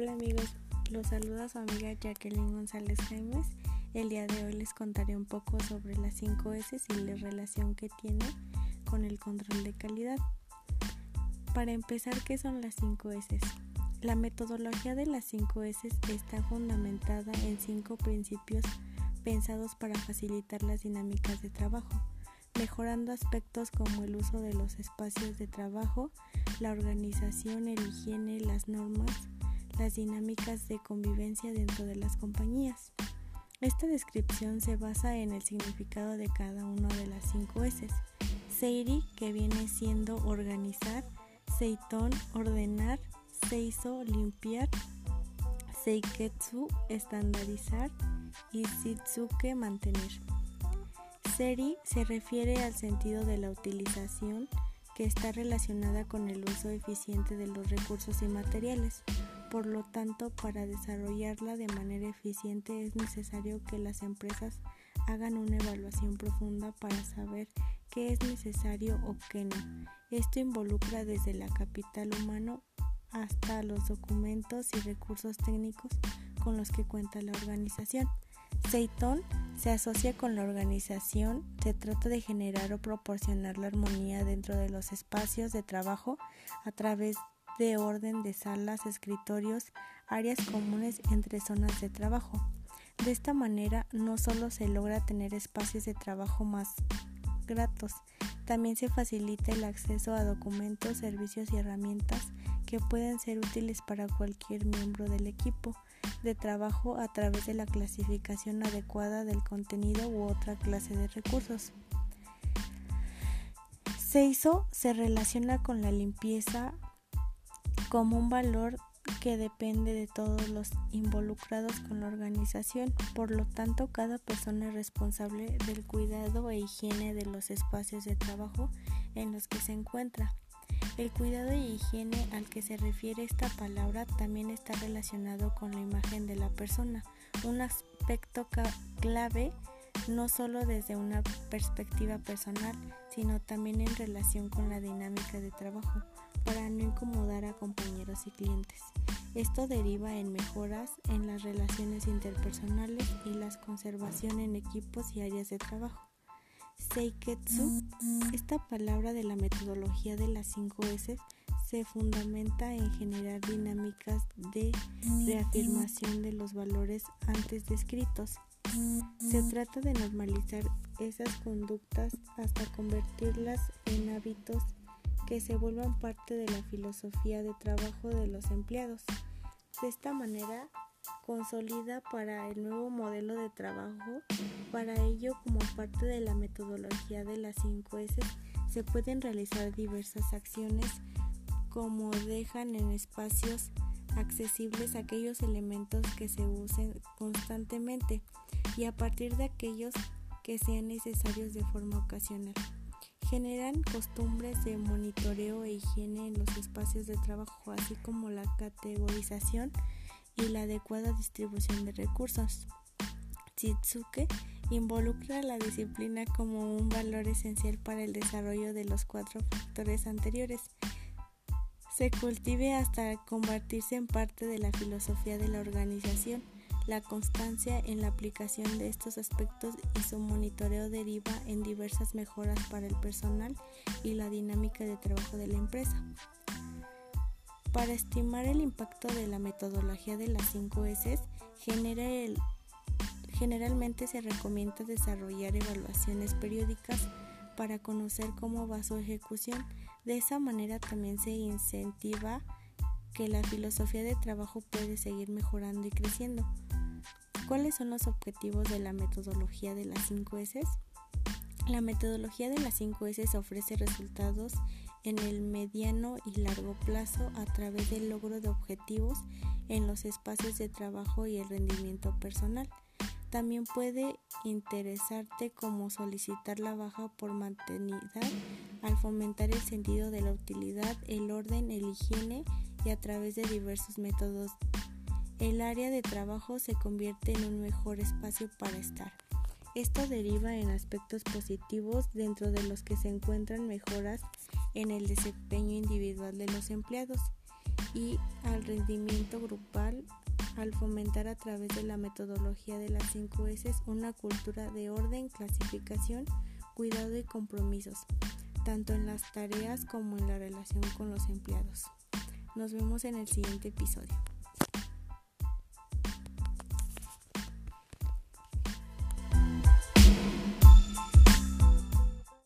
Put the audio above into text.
Hola amigos, los saluda su amiga Jacqueline González Jaimes. El día de hoy les contaré un poco sobre las 5 S y la relación que tiene con el control de calidad. Para empezar, ¿qué son las 5 S? La metodología de las 5 S está fundamentada en cinco principios pensados para facilitar las dinámicas de trabajo, mejorando aspectos como el uso de los espacios de trabajo, la organización, el higiene, las normas, las dinámicas de convivencia dentro de las compañías. Esta descripción se basa en el significado de cada una de las cinco S. Seiri, que viene siendo organizar, Seiton, ordenar, Seiso, limpiar, Seiketsu, estandarizar y Shitsuke, mantener. Seri se refiere al sentido de la utilización que está relacionada con el uso eficiente de los recursos y materiales. Por lo tanto, para desarrollarla de manera eficiente es necesario que las empresas hagan una evaluación profunda para saber qué es necesario o qué no. Esto involucra desde la capital humano hasta los documentos y recursos técnicos con los que cuenta la organización. Seiton se asocia con la organización, se trata de generar o proporcionar la armonía dentro de los espacios de trabajo a través de orden de salas, escritorios, áreas comunes entre zonas de trabajo. De esta manera no solo se logra tener espacios de trabajo más gratos, también se facilita el acceso a documentos, servicios y herramientas que pueden ser útiles para cualquier miembro del equipo de trabajo a través de la clasificación adecuada del contenido u otra clase de recursos. Seiso se relaciona con la limpieza como un valor que depende de todos los involucrados con la organización. Por lo tanto, cada persona es responsable del cuidado e higiene de los espacios de trabajo en los que se encuentra. El cuidado y higiene al que se refiere esta palabra también está relacionado con la imagen de la persona, un aspecto clave no solo desde una perspectiva personal, sino también en relación con la dinámica de trabajo, para no y clientes. Esto deriva en mejoras en las relaciones interpersonales y la conservación en equipos y áreas de trabajo. Seiketsu, esta palabra de la metodología de las 5 S, se fundamenta en generar dinámicas de reafirmación de los valores antes descritos. Se trata de normalizar esas conductas hasta convertirlas en hábitos que se vuelvan parte de la filosofía de trabajo de los empleados. De esta manera, consolida para el nuevo modelo de trabajo. Para ello, como parte de la metodología de las 5 S, se pueden realizar diversas acciones como dejan en espacios accesibles aquellos elementos que se usen constantemente y a partir de aquellos que sean necesarios de forma ocasional. Generan costumbres de monitoreo e higiene en los espacios de trabajo, así como la categorización y la adecuada distribución de recursos. Shitsuke involucra la disciplina como un valor esencial para el desarrollo de los cuatro factores anteriores. Se cultive hasta convertirse en parte de la filosofía de la organización. La constancia en la aplicación de estos aspectos y su monitoreo deriva en diversas mejoras para el personal y la dinámica de trabajo de la empresa. Para estimar el impacto de la metodología de las 5 S, generalmente se recomienda desarrollar evaluaciones periódicas para conocer cómo va su ejecución. De esa manera también se incentiva que la filosofía de trabajo puede seguir mejorando y creciendo. ¿Cuáles son los objetivos de la metodología de las 5 S? La metodología de las 5 S ofrece resultados en el mediano y largo plazo a través del logro de objetivos en los espacios de trabajo y el rendimiento personal. También puede interesarte como solicitar la baja por mantenidad al fomentar el sentido de la utilidad, el orden, el higiene y a través de diversos métodos. El área de trabajo se convierte en un mejor espacio para estar. Esto deriva en aspectos positivos dentro de los que se encuentran mejoras en el desempeño individual de los empleados y al rendimiento grupal al fomentar a través de la metodología de las 5 S una cultura de orden, clasificación, cuidado y compromisos, tanto en las tareas como en la relación con los empleados. Nos vemos en el siguiente episodio.